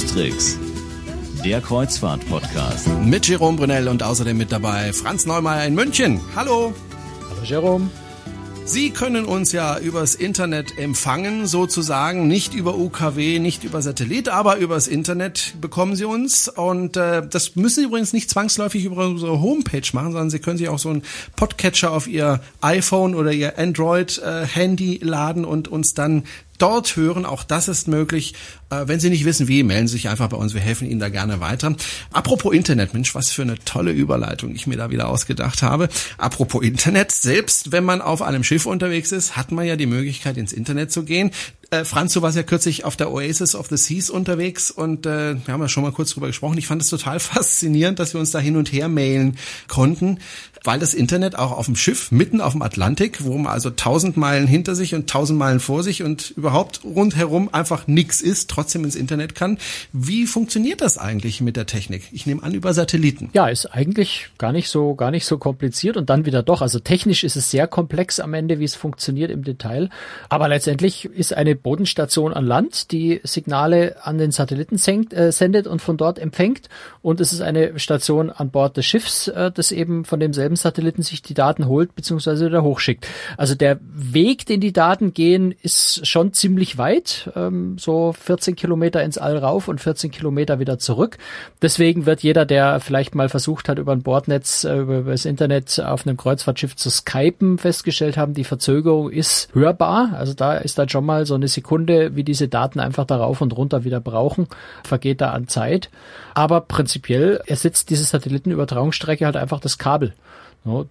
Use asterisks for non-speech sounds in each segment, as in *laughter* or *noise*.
Cruise-Tricks, der Kreuzfahrt-Podcast. Mit Jerome Brunel und außerdem mit dabei Franz Neumeier in München. Hallo. Hallo Jerome. Sie können uns ja übers Internet empfangen, sozusagen, nicht über UKW, nicht über Satellit, aber übers Internet bekommen Sie uns. Und äh, das müssen Sie übrigens nicht zwangsläufig über unsere Homepage machen, sondern Sie können sich auch so einen Podcatcher auf Ihr iPhone oder Ihr Android-Handy äh, laden und uns dann dort hören. Auch das ist möglich. Äh, wenn Sie nicht wissen, wie, melden Sie sich einfach bei uns. Wir helfen Ihnen da gerne weiter. Apropos Internet, Mensch, was für eine tolle Überleitung ich mir da wieder ausgedacht habe. Apropos Internet, selbst wenn man auf einem Schiff unterwegs ist, hat man ja die Möglichkeit, ins Internet zu gehen. Äh, Franz, du warst ja kürzlich auf der Oasis of the Seas unterwegs und äh, wir haben ja schon mal kurz drüber gesprochen. Ich fand es total *laughs* faszinierend, dass wir uns da hin und her mailen konnten, weil das Internet auch auf dem Schiff mitten auf dem Atlantik, wo man also tausend Meilen hinter sich und tausend Meilen vor sich und überhaupt rundherum einfach nichts ist, trotzdem ins Internet kann. Wie funktioniert das eigentlich mit der Technik? Ich nehme an über Satelliten. Ja, ist eigentlich gar nicht so gar nicht so kompliziert und dann wieder doch. Also technisch ist es sehr komplex am Ende, wie es funktioniert im Detail. Aber letztendlich ist eine Bodenstation an Land, die Signale an den Satelliten senkt, äh, sendet und von dort empfängt. Und es ist eine Station an Bord des Schiffs, äh, das eben von demselben Satelliten sich die Daten holt bzw. wieder hochschickt. Also der Weg, den die Daten gehen, ist schon ziemlich weit, ähm, so 14 Kilometer ins All rauf und 14 Kilometer wieder zurück. Deswegen wird jeder, der vielleicht mal versucht hat, über ein Bordnetz, äh, über das Internet auf einem Kreuzfahrtschiff zu skypen, festgestellt haben, die Verzögerung ist hörbar. Also da ist dann schon mal so eine Sekunde, wie diese Daten einfach darauf und runter wieder brauchen, vergeht da an Zeit. Aber prinzipiell ersetzt diese Satellitenübertragungsstrecke halt einfach das Kabel. 然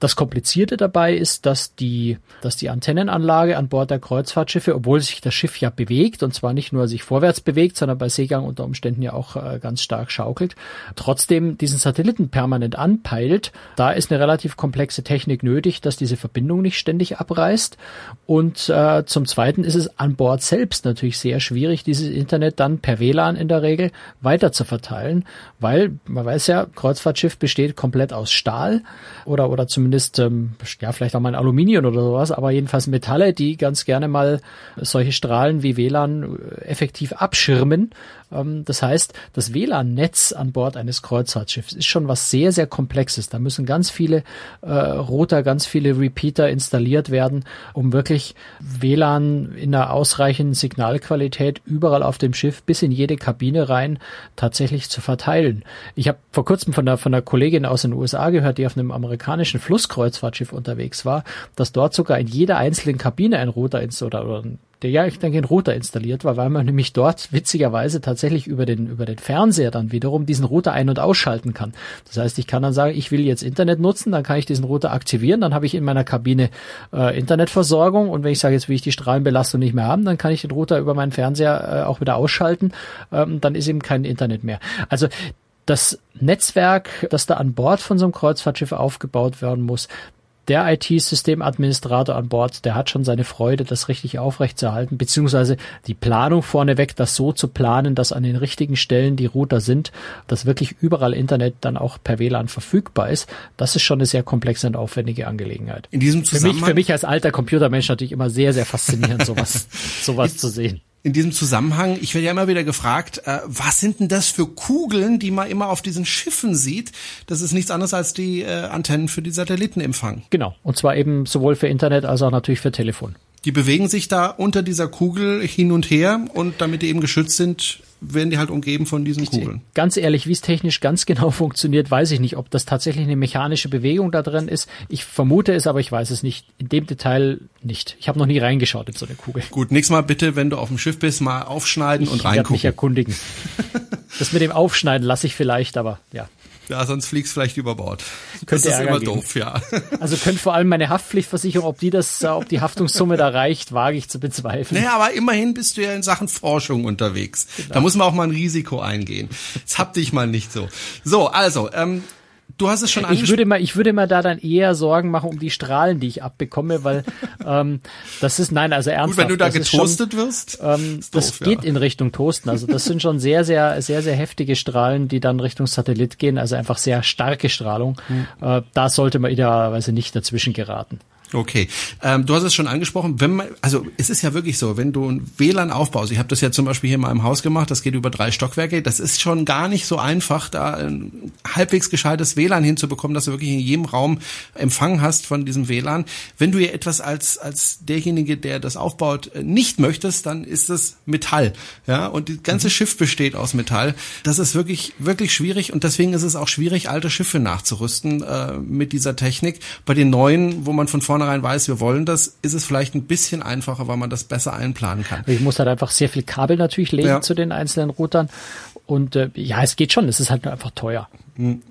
Das Komplizierte dabei ist, dass die, dass die Antennenanlage an Bord der Kreuzfahrtschiffe, obwohl sich das Schiff ja bewegt, und zwar nicht nur sich vorwärts bewegt, sondern bei Seegang unter Umständen ja auch äh, ganz stark schaukelt, trotzdem diesen Satelliten permanent anpeilt. Da ist eine relativ komplexe Technik nötig, dass diese Verbindung nicht ständig abreißt. Und äh, zum Zweiten ist es an Bord selbst natürlich sehr schwierig, dieses Internet dann per WLAN in der Regel weiter zu verteilen, weil man weiß ja, Kreuzfahrtschiff besteht komplett aus Stahl oder, oder zumindest, ähm, ja, vielleicht auch mal ein Aluminium oder sowas, aber jedenfalls Metalle, die ganz gerne mal solche Strahlen wie WLAN äh, effektiv abschirmen ähm, das heißt, das WLAN-Netz an Bord eines Kreuzfahrtschiffs ist schon was sehr, sehr Komplexes. Da müssen ganz viele äh, Router, ganz viele Repeater installiert werden, um wirklich WLAN in einer ausreichenden Signalqualität überall auf dem Schiff bis in jede Kabine rein tatsächlich zu verteilen. Ich habe vor kurzem von einer, von einer Kollegin aus den USA gehört, die auf einem amerikanischen Flusskreuzfahrtschiff unterwegs war, dass dort sogar in jeder einzelnen Kabine ein Router oder, oder ein der ja, ich denke, in Router installiert war, weil man nämlich dort witzigerweise tatsächlich über den, über den Fernseher dann wiederum diesen Router ein- und ausschalten kann. Das heißt, ich kann dann sagen, ich will jetzt Internet nutzen, dann kann ich diesen Router aktivieren, dann habe ich in meiner Kabine äh, Internetversorgung und wenn ich sage, jetzt will ich die Strahlenbelastung nicht mehr haben, dann kann ich den Router über meinen Fernseher äh, auch wieder ausschalten, ähm, dann ist eben kein Internet mehr. Also das Netzwerk, das da an Bord von so einem Kreuzfahrtschiff aufgebaut werden muss, der IT-Systemadministrator an Bord, der hat schon seine Freude, das richtig aufrechtzuerhalten, beziehungsweise die Planung vorneweg, das so zu planen, dass an den richtigen Stellen die Router sind, dass wirklich überall Internet dann auch per WLAN verfügbar ist. Das ist schon eine sehr komplexe und aufwendige Angelegenheit. In diesem Zusammenhang für mich, für mich als alter Computermensch natürlich immer sehr, sehr faszinierend, *laughs* sowas, sowas zu sehen in diesem Zusammenhang, ich werde ja immer wieder gefragt, äh, was sind denn das für Kugeln, die man immer auf diesen Schiffen sieht? Das ist nichts anderes als die äh, Antennen für die Satellitenempfang. Genau. Und zwar eben sowohl für Internet als auch natürlich für Telefon. Die bewegen sich da unter dieser Kugel hin und her und damit die eben geschützt sind, werden die halt umgeben von diesen Kugeln. Ganz ehrlich, wie es technisch ganz genau *laughs* funktioniert, weiß ich nicht. Ob das tatsächlich eine mechanische Bewegung da drin ist. Ich vermute es, aber ich weiß es nicht. In dem Detail nicht. Ich habe noch nie reingeschaut in so eine Kugel. Gut, nächstes Mal bitte, wenn du auf dem Schiff bist, mal aufschneiden ich und reingucken. Ich mich erkundigen. *laughs* das mit dem Aufschneiden lasse ich vielleicht, aber ja. Ja, sonst fliegst vielleicht über Bord. Könnte das ist immer geben. doof, ja. *laughs* Also könnte vor allem meine Haftpflichtversicherung, ob die das, äh, ob die Haftungssumme da reicht, wage ich zu bezweifeln. Naja, aber immerhin bist du ja in Sachen Forschung unterwegs. Genau. Da muss man auch mal ein Risiko eingehen. Jetzt hab dich mal nicht so. So, also, ähm, Du hast es schon Ich würde mal, ich würde mal da dann eher Sorgen machen um die Strahlen, die ich abbekomme, weil *laughs* ähm, das ist nein, also ernsthaft. Gut, wenn du da getoastet schon, wirst, ähm, das doof, geht ja. in Richtung Toasten. Also das sind schon sehr, sehr, sehr, sehr heftige Strahlen, die dann Richtung Satellit gehen. Also einfach sehr starke Strahlung. Mhm. Äh, da sollte man idealerweise nicht dazwischen geraten. Okay, ähm, du hast es schon angesprochen, wenn man, also es ist ja wirklich so, wenn du ein WLAN aufbaust, ich habe das ja zum Beispiel hier in meinem Haus gemacht, das geht über drei Stockwerke, das ist schon gar nicht so einfach, da ein halbwegs gescheites WLAN hinzubekommen, dass du wirklich in jedem Raum Empfang hast von diesem WLAN. Wenn du ja etwas als, als derjenige, der das aufbaut, nicht möchtest, dann ist das Metall, ja, und das ganze mhm. Schiff besteht aus Metall. Das ist wirklich, wirklich schwierig und deswegen ist es auch schwierig, alte Schiffe nachzurüsten äh, mit dieser Technik. Bei den neuen, wo man von vorne vornherein weiß, wir wollen das, ist es vielleicht ein bisschen einfacher, weil man das besser einplanen kann. Ich muss halt einfach sehr viel Kabel natürlich legen ja. zu den einzelnen Routern. Und äh, ja, es geht schon, es ist halt einfach teuer. Hm.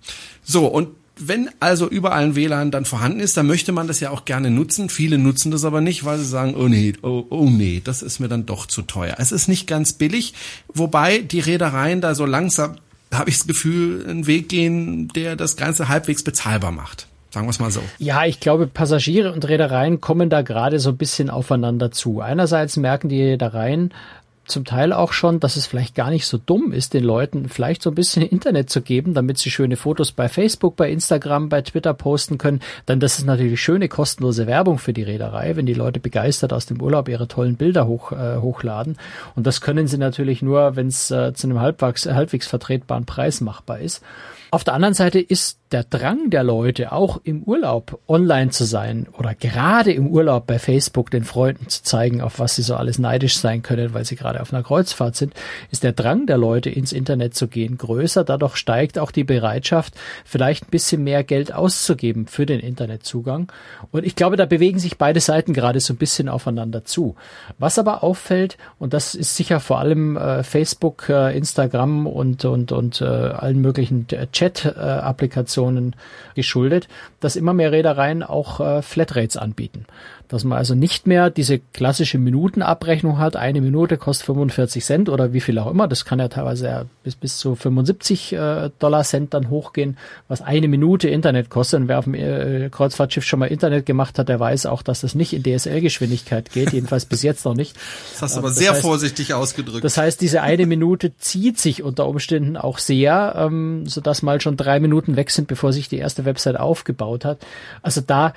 So, und wenn also überall ein WLAN dann vorhanden ist, dann möchte man das ja auch gerne nutzen. Viele nutzen das aber nicht, weil sie sagen, oh nee, oh, oh nee, das ist mir dann doch zu teuer. Es ist nicht ganz billig, wobei die Reedereien da so langsam, habe ich das Gefühl, einen Weg gehen, der das Ganze halbwegs bezahlbar macht. Sagen wir es mal so. Ja, ich glaube, Passagiere und Reedereien kommen da gerade so ein bisschen aufeinander zu. Einerseits merken die Reedereien, zum Teil auch schon, dass es vielleicht gar nicht so dumm ist, den Leuten vielleicht so ein bisschen *laughs* Internet zu geben, damit sie schöne Fotos bei Facebook, bei Instagram, bei Twitter posten können. Denn das ist natürlich schöne kostenlose Werbung für die Reederei, wenn die Leute begeistert aus dem Urlaub ihre tollen Bilder hoch, äh, hochladen. Und das können sie natürlich nur, wenn es äh, zu einem halbwegs, halbwegs vertretbaren Preis machbar ist. Auf der anderen Seite ist der Drang der Leute, auch im Urlaub online zu sein oder gerade im Urlaub bei Facebook den Freunden zu zeigen, auf was sie so alles neidisch sein können, weil sie gerade auf einer Kreuzfahrt sind, ist der Drang der Leute ins Internet zu gehen größer. Dadurch steigt auch die Bereitschaft, vielleicht ein bisschen mehr Geld auszugeben für den Internetzugang. Und ich glaube, da bewegen sich beide Seiten gerade so ein bisschen aufeinander zu. Was aber auffällt, und das ist sicher vor allem äh, Facebook, äh, Instagram und, und, und äh, allen möglichen Chat-Applikationen geschuldet, dass immer mehr Reedereien auch äh, Flatrates anbieten dass man also nicht mehr diese klassische Minutenabrechnung hat. Eine Minute kostet 45 Cent oder wie viel auch immer. Das kann ja teilweise bis, bis zu 75 äh, Dollar Cent dann hochgehen, was eine Minute Internet kostet. Und wer auf dem äh, Kreuzfahrtschiff schon mal Internet gemacht hat, der weiß auch, dass das nicht in DSL-Geschwindigkeit geht. Jedenfalls bis jetzt noch nicht. Das hast du aber ähm, das sehr heißt, vorsichtig ausgedrückt. Das heißt, diese eine Minute zieht sich unter Umständen auch sehr, ähm, sodass mal schon drei Minuten weg sind, bevor sich die erste Website aufgebaut hat. Also da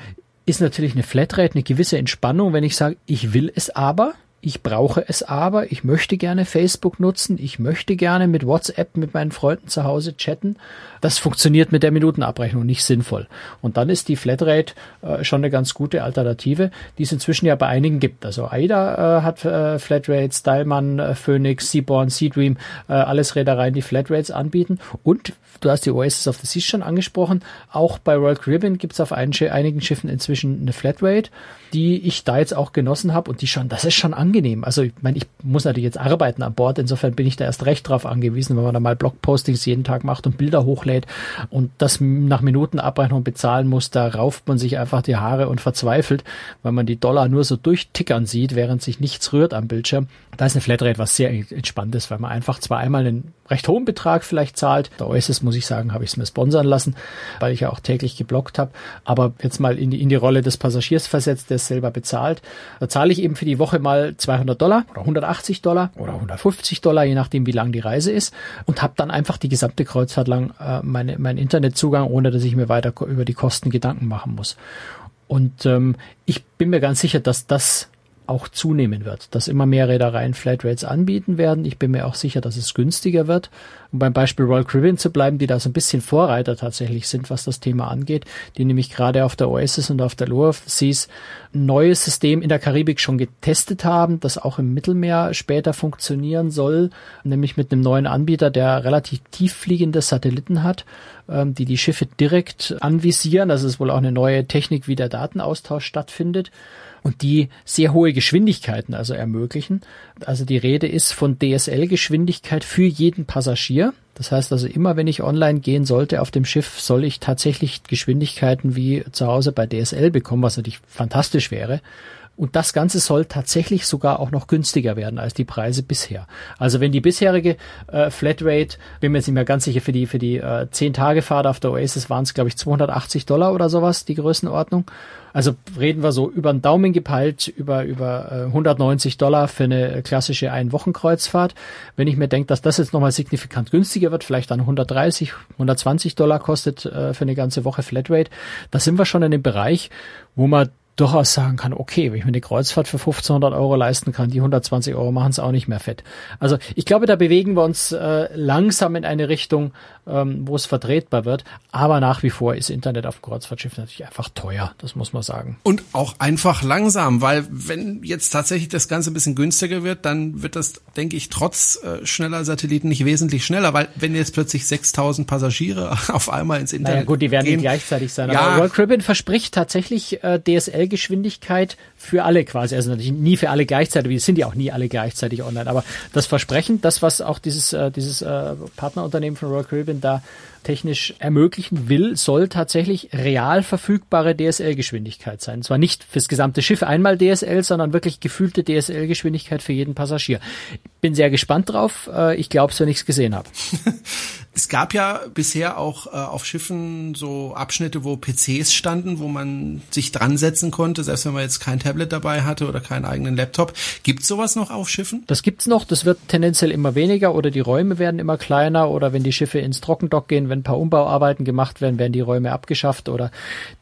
ist natürlich eine Flatrate eine gewisse Entspannung, wenn ich sage, ich will es aber, ich brauche es aber, ich möchte gerne Facebook nutzen, ich möchte gerne mit WhatsApp mit meinen Freunden zu Hause chatten. Das funktioniert mit der Minutenabrechnung nicht sinnvoll. Und dann ist die Flatrate äh, schon eine ganz gute Alternative, die es inzwischen ja bei einigen gibt. Also AIDA äh, hat äh, Flatrates, Stylman, äh, Phoenix, Seaborn, Seadream, äh, alles Reedereien, die Flatrates anbieten. Und du hast die Oasis of the Seas schon angesprochen, auch bei Royal Caribbean gibt es auf einigen Schiffen inzwischen eine Flatrate die ich da jetzt auch genossen habe und die schon, das ist schon angenehm. Also ich meine, ich muss natürlich jetzt arbeiten an Bord, insofern bin ich da erst recht drauf angewiesen, wenn man da mal Blogpostings jeden Tag macht und Bilder hochlädt und das nach Minutenabrechnung bezahlen muss, da rauft man sich einfach die Haare und verzweifelt, weil man die Dollar nur so durchtickern sieht, während sich nichts rührt am Bildschirm. Da ist eine Flatrate was sehr entspannt ist, weil man einfach zwar einmal einen recht hohen Betrag vielleicht zahlt. Der Oasis, muss ich sagen, habe ich es mir sponsern lassen, weil ich ja auch täglich geblockt habe. Aber jetzt mal in die, in die Rolle des Passagiers versetzt, der es selber bezahlt. Da zahle ich eben für die Woche mal 200 Dollar oder 180 Dollar oder 150 Dollar, je nachdem, wie lang die Reise ist. Und habe dann einfach die gesamte Kreuzfahrt lang äh, meine, meinen Internetzugang, ohne dass ich mir weiter über die Kosten Gedanken machen muss. Und ähm, ich bin mir ganz sicher, dass das auch zunehmen wird, dass immer mehr Reedereien Flatrates anbieten werden. Ich bin mir auch sicher, dass es günstiger wird. Um beim Beispiel Royal Caribbean zu bleiben, die da so ein bisschen Vorreiter tatsächlich sind, was das Thema angeht, die nämlich gerade auf der Oasis und auf der Lower Seas ein neues System in der Karibik schon getestet haben, das auch im Mittelmeer später funktionieren soll, nämlich mit einem neuen Anbieter, der relativ tieffliegende Satelliten hat, ähm, die die Schiffe direkt anvisieren. Das ist wohl auch eine neue Technik, wie der Datenaustausch stattfindet und die sehr hohe Geschwindigkeiten also ermöglichen. Also die Rede ist von DSL-Geschwindigkeit für jeden Passagier. Das heißt also immer, wenn ich online gehen sollte auf dem Schiff, soll ich tatsächlich Geschwindigkeiten wie zu Hause bei DSL bekommen, was natürlich fantastisch wäre. Und das Ganze soll tatsächlich sogar auch noch günstiger werden als die Preise bisher. Also wenn die bisherige äh, Flatrate, bin mir jetzt nicht mehr ganz sicher, für die für die äh, 10 Tage Fahrt auf der Oasis waren es glaube ich 280 Dollar oder sowas, die Größenordnung. Also reden wir so über den Daumen gepeilt, über, über äh, 190 Dollar für eine klassische Ein-Wochen-Kreuzfahrt. Wenn ich mir denke, dass das jetzt nochmal signifikant günstiger wird, vielleicht dann 130, 120 Dollar kostet äh, für eine ganze Woche Flatrate, da sind wir schon in dem Bereich, wo man durchaus sagen kann, okay, wenn ich mir eine Kreuzfahrt für 1500 Euro leisten kann, die 120 Euro machen es auch nicht mehr fett. Also ich glaube, da bewegen wir uns äh, langsam in eine Richtung, ähm, wo es vertretbar wird. Aber nach wie vor ist Internet auf dem Kreuzfahrtschiff natürlich einfach teuer, das muss man sagen. Und auch einfach langsam, weil wenn jetzt tatsächlich das Ganze ein bisschen günstiger wird, dann wird das, denke ich, trotz äh, schneller Satelliten nicht wesentlich schneller, weil wenn jetzt plötzlich 6000 Passagiere *laughs* auf einmal ins Internet Naja gut, die werden gehen, gleichzeitig sein. Ja. Aber Royal Caribbean verspricht tatsächlich äh, DSL-Geschwindigkeit für alle quasi. Also natürlich nie für alle gleichzeitig, wir sind ja auch nie alle gleichzeitig online. Aber das Versprechen, das was auch dieses, äh, dieses äh, Partnerunternehmen von Royal Caribbean da technisch ermöglichen will, soll tatsächlich real verfügbare DSL-Geschwindigkeit sein. Und zwar nicht fürs gesamte Schiff einmal DSL, sondern wirklich gefühlte DSL-Geschwindigkeit für jeden Passagier. Bin sehr gespannt drauf. Äh, Ich glaube es, wenn ich es gesehen habe. *laughs* Es gab ja bisher auch äh, auf Schiffen so Abschnitte, wo PCs standen, wo man sich dran setzen konnte, selbst wenn man jetzt kein Tablet dabei hatte oder keinen eigenen Laptop. Gibt sowas noch auf Schiffen? Das gibt's noch, das wird tendenziell immer weniger oder die Räume werden immer kleiner oder wenn die Schiffe ins Trockendock gehen, wenn ein paar Umbauarbeiten gemacht werden, werden die Räume abgeschafft oder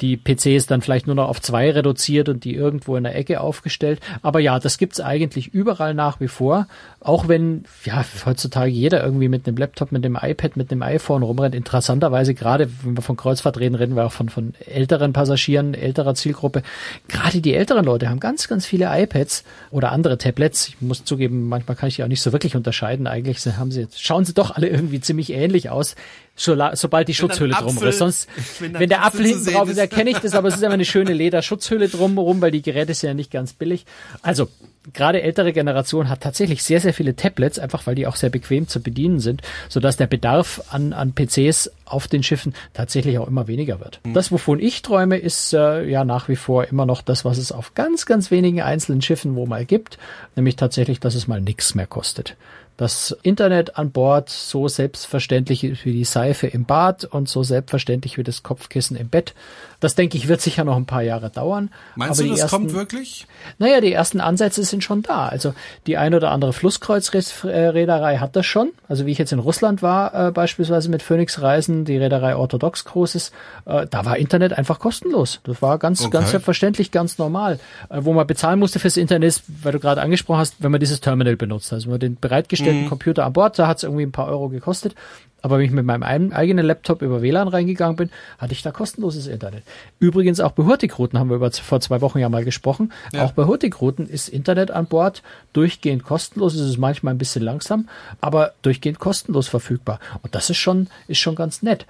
die PCs dann vielleicht nur noch auf zwei reduziert und die irgendwo in der Ecke aufgestellt. Aber ja, das gibt's eigentlich überall nach wie vor, auch wenn ja heutzutage jeder irgendwie mit einem Laptop, mit dem iPad, mit einem iPhone rumrennt. Interessanterweise gerade, wenn wir von Kreuzfahrt reden, reden wir auch von, von älteren Passagieren, älterer Zielgruppe. Gerade die älteren Leute haben ganz, ganz viele iPads oder andere Tablets. Ich muss zugeben, manchmal kann ich die auch nicht so wirklich unterscheiden. Eigentlich haben sie, schauen sie doch alle irgendwie ziemlich ähnlich aus. So, sobald die Schutzhülle drum ist. Sonst, *laughs* wenn wenn, der Apfel hinten drauf ist, ist. erkenne ich das, aber es ist immer eine schöne Lederschutzhülle drumherum, weil die Geräte sind ja nicht ganz billig. Also, gerade ältere Generation hat tatsächlich sehr, sehr viele Tablets, einfach weil die auch sehr bequem zu bedienen sind, sodass der Bedarf an, an PCs auf den Schiffen tatsächlich auch immer weniger wird. Das, wovon ich träume, ist äh, ja nach wie vor immer noch das, was es auf ganz, ganz wenigen einzelnen Schiffen wo mal gibt, nämlich tatsächlich, dass es mal nichts mehr kostet. Das Internet an Bord so selbstverständlich ist wie die Seife im Bad und so selbstverständlich wie das Kopfkissen im Bett. Das denke ich wird sicher noch ein paar Jahre dauern. Meinst aber du, das ersten, kommt wirklich? Naja, die ersten Ansätze sind schon da. Also die ein oder andere Flusskreuzreederei hat das schon. Also wie ich jetzt in Russland war, äh, beispielsweise mit Phoenix Reisen, die Reederei Orthodox Großes, äh, da war Internet einfach kostenlos. Das war ganz, Okay. ganz selbstverständlich, ganz normal. Äh, wo man bezahlen musste fürs Internet weil du gerade angesprochen hast, wenn man dieses Terminal benutzt. Also wenn man den bereitgestellten Computer an Bord, da hat es irgendwie ein paar Euro gekostet. Aber wenn ich mit meinem ein- eigenen Laptop über WLAN reingegangen bin, hatte ich da kostenloses Internet. Übrigens auch bei Hurtigruten haben wir über vor zwei Wochen ja mal gesprochen. Ja. Auch bei Hurtigruten ist Internet an Bord durchgehend kostenlos. Es ist manchmal ein bisschen langsam, aber durchgehend kostenlos verfügbar. Und das ist schon, ist schon ganz nett.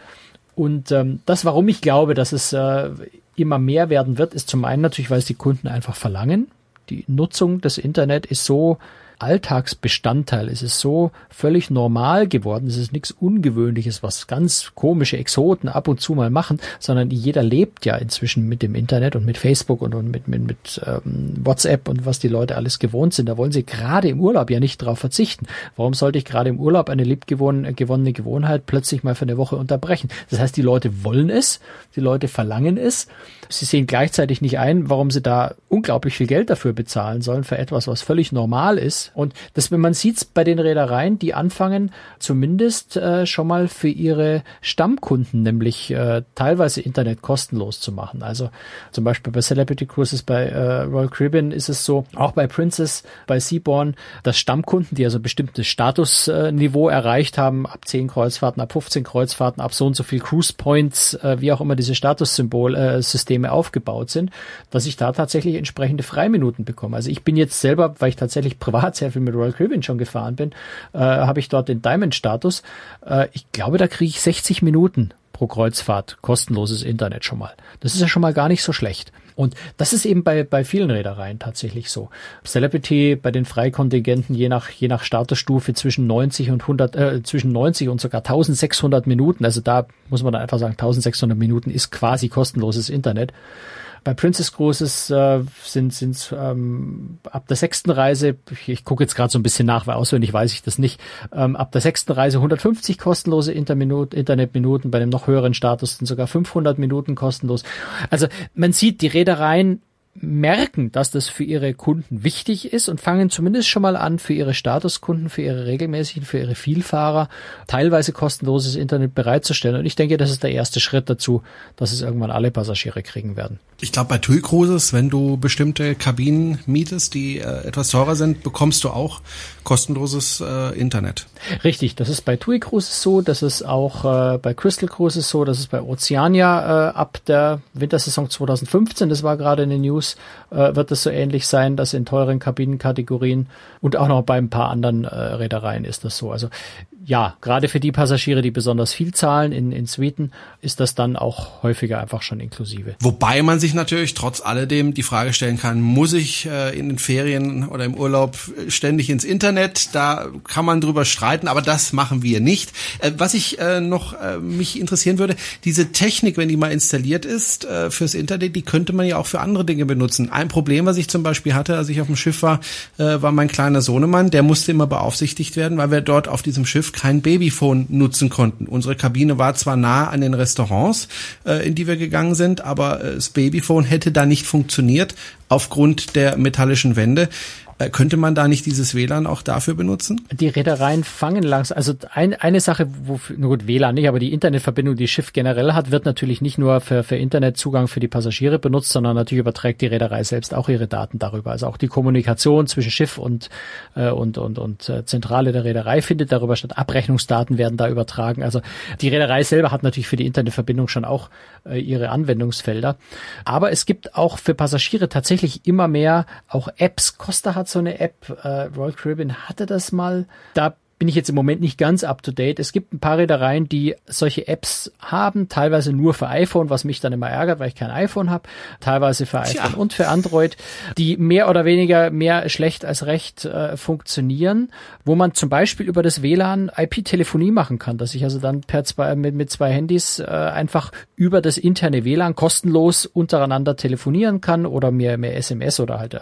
Und ähm, das, warum ich glaube, dass es äh, immer mehr werden wird, ist zum einen natürlich, weil es die Kunden einfach verlangen. Die Nutzung des Internet ist so Alltagsbestandteil. Es ist so völlig normal geworden. Es ist nichts Ungewöhnliches, was ganz komische Exoten ab und zu mal machen, sondern jeder lebt ja inzwischen mit dem Internet und mit Facebook und, und mit, mit, mit ähm, WhatsApp und was die Leute alles gewohnt sind. Da wollen sie gerade im Urlaub ja nicht drauf verzichten. Warum sollte ich gerade im Urlaub eine liebgewonnene gewonnene Gewohnheit plötzlich mal für eine Woche unterbrechen? Das heißt, die Leute wollen es, die Leute verlangen es. Sie sehen gleichzeitig nicht ein, warum sie da unglaublich viel Geld dafür bezahlen sollen, für etwas, was völlig normal ist. Und das, wenn man sieht's bei den Reedereien, die anfangen zumindest äh, schon mal für ihre Stammkunden, nämlich äh, teilweise Internet kostenlos zu machen. Also zum Beispiel bei Celebrity Cruises, bei äh, Royal Caribbean ist es so, auch bei Princess, bei Seaborn, dass Stammkunden, die also ein bestimmtes Statusniveau erreicht haben, ab 10 Kreuzfahrten, ab 15 Kreuzfahrten, ab so und so viel Cruise Points, äh, wie auch immer diese Statussymbol-Systeme aufgebaut sind, dass ich da tatsächlich entsprechende Freiminuten bekomme. Also ich bin jetzt selber, weil ich tatsächlich *laughs* privat sehr viel mit Royal Caribbean schon gefahren bin, äh, habe ich dort den Diamond-Status. Äh, ich glaube, da kriege ich 60 Minuten pro Kreuzfahrt kostenloses Internet schon mal. Das ist ja schon mal gar nicht so schlecht. Und das ist eben bei, bei vielen Reedereien tatsächlich so. Celebrity bei den Freikontingenten je nach, je nach Statusstufe zwischen 90 und 100, äh, zwischen 90 und sogar 1600 Minuten. Also da muss man dann einfach sagen, 1600 Minuten ist quasi kostenloses Internet. Bei Princess Cruises äh, sind sind ähm, ab der sechsten Reise, ich, ich gucke jetzt gerade so ein bisschen nach, weil auswendig weiß ich das nicht, ähm, ab der sechsten Reise 150 kostenlose Internetminuten, bei dem noch höheren Status sind sogar 500 Minuten kostenlos. Also man sieht, die Reedereien merken, dass das für ihre Kunden wichtig ist und fangen zumindest schon mal an, für ihre Statuskunden, für ihre regelmäßigen, für ihre Vielfahrer teilweise kostenloses Internet bereitzustellen. Und ich denke, das ist der erste Schritt dazu, dass es irgendwann alle Passagiere kriegen werden. Ich glaube, bei TUI Cruises, wenn du bestimmte Kabinen mietest, die äh, etwas teurer sind, bekommst du auch kostenloses äh, Internet. Richtig, das ist bei TUI Cruises so, das ist auch äh, bei Crystal Cruises so, das ist bei Oceania äh, ab der Wintersaison 2015, das war gerade in den News, äh, wird es so ähnlich sein, dass in teuren Kabinenkategorien und auch noch bei ein paar anderen äh, Reedereien ist das so. Also ja, gerade für die Passagiere, die besonders viel zahlen in, in Suiten, ist das dann auch häufiger einfach schon inklusive. Wobei man sich natürlich trotz alledem die Frage stellen kann, muss ich äh, in den Ferien oder im Urlaub ständig ins Internet? Da kann man drüber streiten, aber das machen wir nicht. Äh, was ich äh, noch äh, mich interessieren würde, diese Technik, wenn die mal installiert ist äh, fürs Internet, die könnte man ja auch für andere Dinge benutzen. Ein Problem, was ich zum Beispiel hatte, als ich auf dem Schiff war, äh, war mein kleiner Sohnemann, der musste immer beaufsichtigt werden, weil wir dort auf diesem Schiff kein Babyphone nutzen konnten. Unsere Kabine war zwar nah an den Restaurants, äh, in die wir gegangen sind, aber äh, das Babyphone hätte da nicht funktioniert aufgrund der metallischen Wände. Äh, könnte man da nicht dieses WLAN auch dafür benutzen? Die Reedereien fangen langsam, also ein, eine Sache, wo, nur gut, WLAN nicht, aber die Internetverbindung, die Schiff generell hat, wird natürlich nicht nur für, für Internetzugang für die Passagiere benutzt, sondern natürlich überträgt die Reederei selbst auch ihre Daten darüber. Also auch die Kommunikation zwischen Schiff und, äh, und, und, und äh, Zentrale der Reederei findet darüber statt. Abrechnungsdaten werden da übertragen. Also die Reederei selber hat natürlich für die Internetverbindung schon auch äh, ihre Anwendungsfelder. Aber es gibt auch für Passagiere tatsächlich immer mehr auch Apps. Costa hat so eine App, äh, Royal Caribbean hatte das mal. Da bin ich jetzt im Moment nicht ganz up to date. Es gibt ein paar Reedereien, die solche Apps haben, teilweise nur für iPhone, was mich dann immer ärgert, weil ich kein iPhone habe, teilweise für Tja. iPhone und für Android, die mehr oder weniger mehr schlecht als recht äh, funktionieren, wo man zum Beispiel über das WLAN IP-Telefonie machen kann, dass ich also dann per zwei, mit, mit zwei Handys äh, einfach über das interne WLAN kostenlos untereinander telefonieren kann oder mir mehr SMS oder halt äh,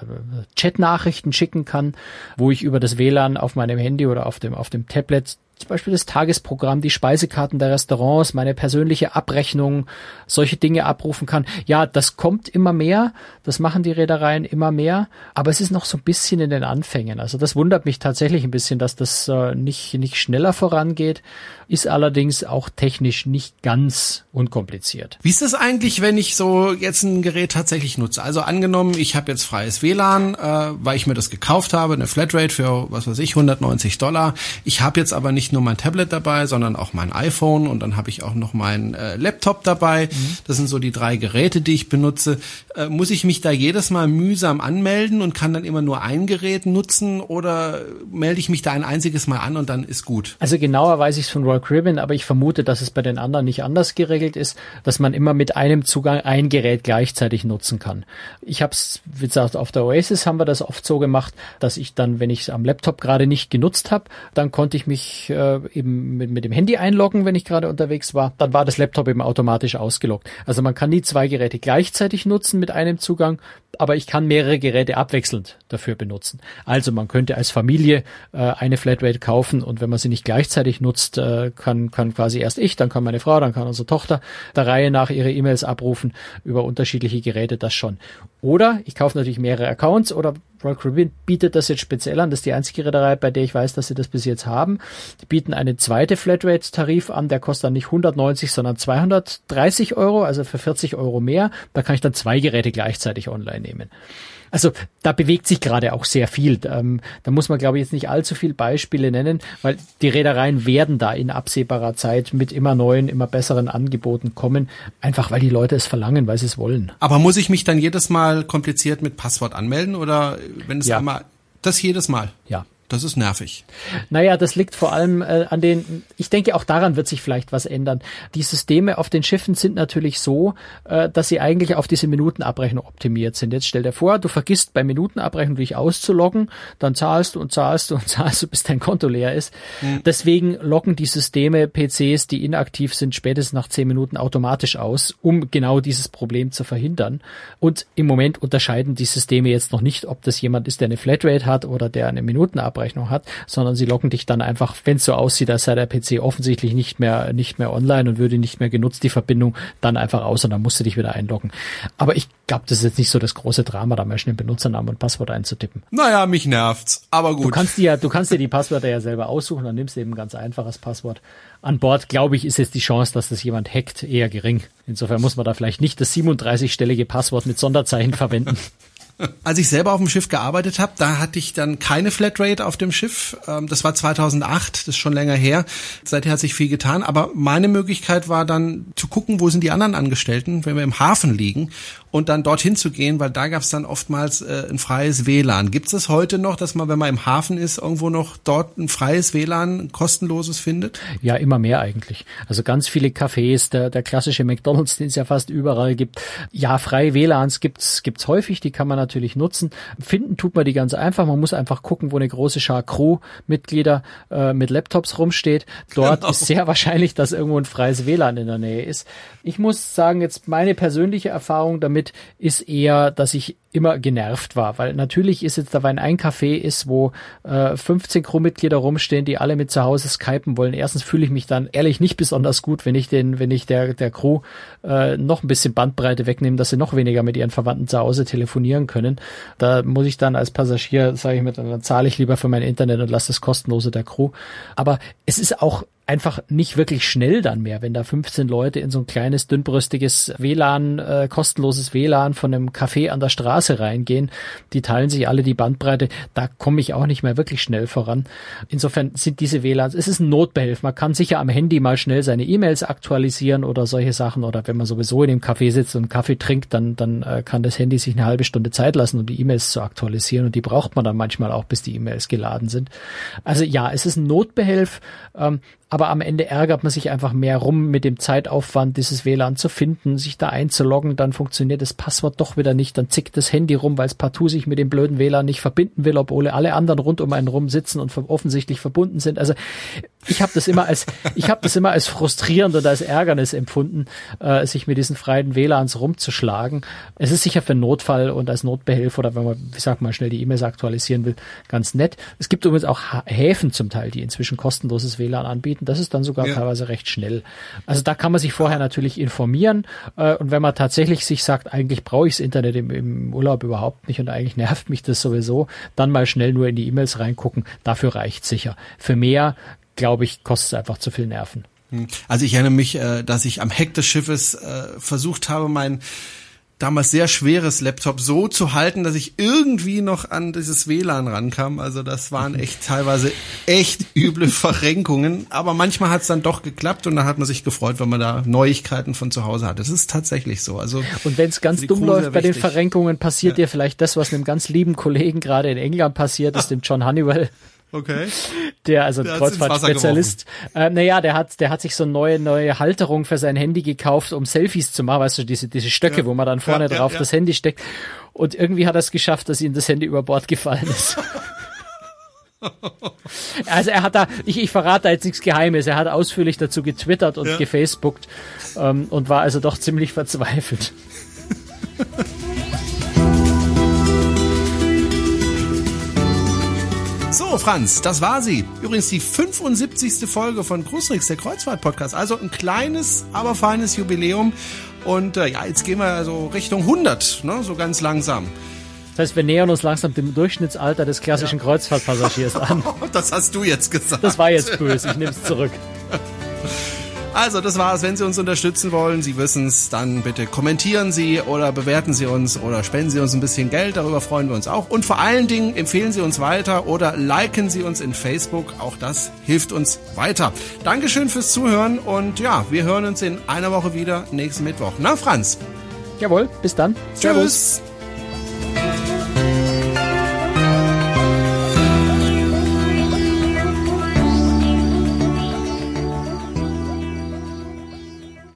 Chat-Nachrichten schicken kann, wo ich über das WLAN auf meinem Handy oder auf dem auf auf dem Tablet zum Beispiel das Tagesprogramm, die Speisekarten der Restaurants, meine persönliche Abrechnung, solche Dinge abrufen kann. Ja, das kommt immer mehr, das machen die Reedereien immer mehr, aber es ist noch so ein bisschen in den Anfängen. Also das wundert mich tatsächlich ein bisschen, dass das äh, nicht, nicht schneller vorangeht, ist allerdings auch technisch nicht ganz unkompliziert. Wie ist es eigentlich, wenn ich so jetzt ein Gerät tatsächlich nutze? Also angenommen, ich habe jetzt freies WLAN, äh, weil ich mir das gekauft habe, eine Flatrate für, was weiß ich, 190 Dollar. Ich habe jetzt aber nicht nicht nur mein Tablet dabei, sondern auch mein iPhone und dann habe ich auch noch meinen äh, Laptop dabei. Mhm. Das sind so die drei Geräte, die ich benutze. Äh, muss ich mich da jedes Mal mühsam anmelden und kann dann immer nur ein Gerät nutzen oder melde ich mich da ein einziges Mal an und dann ist gut? Also genauer weiß ich es von Royal Caribbean, aber ich vermute, dass es bei den anderen nicht anders geregelt ist, dass man immer mit einem Zugang ein Gerät gleichzeitig nutzen kann. Ich habe es, wie gesagt, auf der Oasis haben wir das oft so gemacht, dass ich dann, wenn ich es am Laptop gerade nicht genutzt habe, dann konnte ich mich äh, eben mit, mit dem Handy einloggen, wenn ich gerade unterwegs war, dann war das Laptop eben automatisch ausgeloggt. Also man kann nie zwei Geräte gleichzeitig nutzen mit einem Zugang, aber ich kann mehrere Geräte abwechselnd dafür benutzen. Also man könnte als Familie äh, eine Flatrate kaufen und wenn man sie nicht gleichzeitig nutzt, äh, kann, kann quasi erst ich, dann kann meine Frau, dann kann unsere Tochter der Reihe nach ihre E-Mails abrufen über unterschiedliche Geräte, das schon. Oder ich kaufe natürlich mehrere Accounts oder Royal Caribbean bietet das jetzt speziell an. Das ist die einzige Reederei, bei der ich weiß, dass sie das bis jetzt haben. Die bieten einen zweite Flatrate-Tarif an, der kostet dann nicht 190, sondern 230 Euro, also für 40 Euro mehr. Da kann ich dann zwei Geräte gleichzeitig online nehmen. Also da bewegt sich gerade auch sehr viel. Ähm, da muss man, glaube ich, jetzt nicht allzu viel Beispiele nennen, weil die Reedereien werden da in absehbarer Zeit mit immer neuen, immer besseren Angeboten kommen, einfach weil die Leute es verlangen, weil sie es wollen. Aber muss ich mich dann jedes Mal kompliziert mit Passwort anmelden oder wenn es ja. einmal das jedes Mal? Ja, das ist nervig. Naja, das liegt vor allem äh, an den, ich denke auch daran wird sich vielleicht was ändern. Die Systeme auf den Schiffen sind natürlich so, äh, dass sie eigentlich auf diese Minutenabrechnung optimiert sind. Jetzt stell dir vor, du vergisst bei Minutenabrechnung dich auszuloggen, dann zahlst du und zahlst du und *laughs* zahlst du, bis dein Konto leer ist. Mhm. Deswegen loggen die Systeme PCs, die inaktiv sind, spätestens nach zehn Minuten automatisch aus, um genau dieses Problem zu verhindern. Und im Moment unterscheiden die Systeme jetzt noch nicht, ob das jemand ist, der eine Flatrate hat oder der eine Minutenabrechnung Abrechnung hat, sondern sie locken dich dann einfach, wenn es so aussieht, als sei der PC offensichtlich nicht mehr, nicht mehr online und würde nicht mehr genutzt, die Verbindung, dann einfach aus und dann musst du dich wieder einloggen. Aber ich glaube, das ist jetzt nicht so das große Drama, da mal schnell Benutzernamen und Passwort einzutippen. Naja, mich nervt's, aber gut. Du kannst dir, du kannst dir die Passwörter ja selber aussuchen, dann nimmst du eben ein ganz einfaches Passwort. An Bord, glaube ich, ist jetzt die Chance, dass das jemand hackt, eher gering. Insofern muss man da vielleicht nicht das 37-stellige Passwort mit Sonderzeichen verwenden. *laughs* Als ich selber auf dem Schiff gearbeitet habe, da hatte ich dann keine Flatrate auf dem Schiff. Ähm, das war 2008, das ist schon länger her. Seither hat sich viel getan. Aber meine Möglichkeit war dann zu gucken, wo sind die anderen Angestellten, wenn wir im Hafen liegen und dann dorthin zu gehen, weil da gab es dann oftmals äh, ein freies WLAN. Gibt es heute noch, dass man, wenn man im Hafen ist, irgendwo noch dort ein freies WLAN, ein kostenloses findet? Ja, immer mehr eigentlich. Also ganz viele Cafés, der, der klassische McDonalds, *laughs* den es ja fast überall gibt. Ja, freie WLANs gibt's gibt's häufig, die kann man natürlich nutzen. Finden tut man die ganz einfach. Man muss einfach gucken, wo eine große Schar Crew-Mitglieder äh, mit Laptops rumsteht. Dort genau. ist sehr wahrscheinlich, dass irgendwo ein freies WLAN in der Nähe ist. Ich muss sagen, jetzt meine persönliche Erfahrung damit damit ist eher, dass ich immer genervt war, weil natürlich ist jetzt da, wenn ein Café ist, wo äh, 15 Crewmitglieder rumstehen, die alle mit zu Hause skypen wollen. Erstens fühle ich mich dann ehrlich nicht besonders gut, wenn ich den, wenn ich der der Crew äh, noch ein bisschen Bandbreite wegnehme, dass sie noch weniger mit ihren Verwandten zu Hause telefonieren können. Da muss ich dann als Passagier, sage ich mir, dann zahle ich lieber für mein Internet und lasse das kostenlose der Crew. Aber es ist auch einfach nicht wirklich schnell dann mehr, wenn da 15 Leute in so ein kleines, dünnbrüstiges WLAN, äh, kostenloses WLAN von einem Café an der Straße reingehen. Die teilen sich alle die Bandbreite. Da komme ich auch nicht mehr wirklich schnell voran. Insofern sind diese WLANs, es ist ein Notbehelf. Man kann sicher am Handy mal schnell seine E-Mails aktualisieren oder solche Sachen. Oder wenn man sowieso in dem Café sitzt und Kaffee trinkt, dann, dann äh, kann das Handy sich eine halbe Stunde Zeit lassen, um die E-Mails zu aktualisieren. Und die braucht man dann manchmal auch, bis die E-Mails geladen sind. Also ja, es ist ein Notbehelf. Ähm, aber am Ende ärgert man sich einfach mehr rum mit dem Zeitaufwand, dieses WLAN zu finden, sich da einzuloggen, dann funktioniert das Passwort doch wieder nicht, dann zickt das Handy rum, weil es partout sich mit dem blöden WLAN nicht verbinden will, obwohl alle anderen rund um einen rum sitzen und offensichtlich verbunden sind. Also ich habe das immer als ich habe das immer als frustrierend und als Ärgernis empfunden, äh, sich mit diesen freien WLANs rumzuschlagen. Es ist sicher für Notfall und als Notbehelf oder wenn man, wie sagt man, schnell die E-Mails aktualisieren will, ganz nett. Es gibt übrigens auch Häfen zum Teil, die inzwischen kostenloses WLAN anbieten. Das ist dann sogar ja. teilweise recht schnell. Also da kann man sich vorher natürlich informieren äh, und wenn man tatsächlich sich sagt, eigentlich brauche ich das Internet im, im Urlaub überhaupt nicht und eigentlich nervt mich das sowieso, dann mal schnell nur in die E-Mails reingucken. Dafür reicht sicher. Für mehr glaube ich, kostet es einfach zu viel Nerven. Hm. Also ich erinnere mich, äh, dass ich am Heck des Schiffes äh, versucht habe, mein damals sehr schweres Laptop so zu halten, dass ich irgendwie noch an dieses WLAN rankam. Also das waren echt teilweise echt üble *laughs* Verrenkungen. Aber manchmal hat es dann doch geklappt und da hat man sich gefreut, wenn man da Neuigkeiten von zu Hause hat. Das ist tatsächlich so. Also und wenn es ganz dumm läuft bei den Verrenkungen, passiert ja. dir vielleicht das, was einem ganz lieben Kollegen gerade in England passiert ist, *laughs* dem John Honeywell. Okay. Der, also der Kreuzfahrtspezialist. Äh, naja, der hat, der hat sich so eine neue, neue Halterung für sein Handy gekauft, um Selfies zu machen. Weißt du, diese, diese Stöcke, ja. wo man dann vorne ja, drauf ja, das Handy steckt. Und irgendwie hat er es geschafft, dass ihm das Handy über Bord gefallen ist. *laughs* also er hat da, ich, ich verrate da jetzt nichts Geheimes, er hat ausführlich dazu getwittert und gefacebookt ähm, und war also doch ziemlich verzweifelt. *laughs* So, Franz, das war sie. Übrigens die 75. Folge von Cruiserix, der Kreuzfahrt-Podcast. Also ein kleines, aber feines Jubiläum. Und äh, ja, jetzt gehen wir so Richtung 100, ne? so ganz langsam. Das heißt, wir nähern uns langsam dem Durchschnittsalter des klassischen ja. Kreuzfahrtpassagiers an. *laughs* das hast du jetzt gesagt. Das war jetzt böse, ich nehme es zurück. Also, das war's. Wenn Sie uns unterstützen wollen, Sie wissen's, dann bitte kommentieren Sie oder bewerten Sie uns oder spenden Sie uns ein bisschen Geld. Darüber freuen wir uns auch. Und vor allen Dingen empfehlen Sie uns weiter oder liken Sie uns in Facebook. Auch das hilft uns weiter. Dankeschön fürs Zuhören und ja, wir hören uns in einer Woche wieder nächsten Mittwoch. Na, Franz? Jawohl, bis dann. Tschüss. Servus.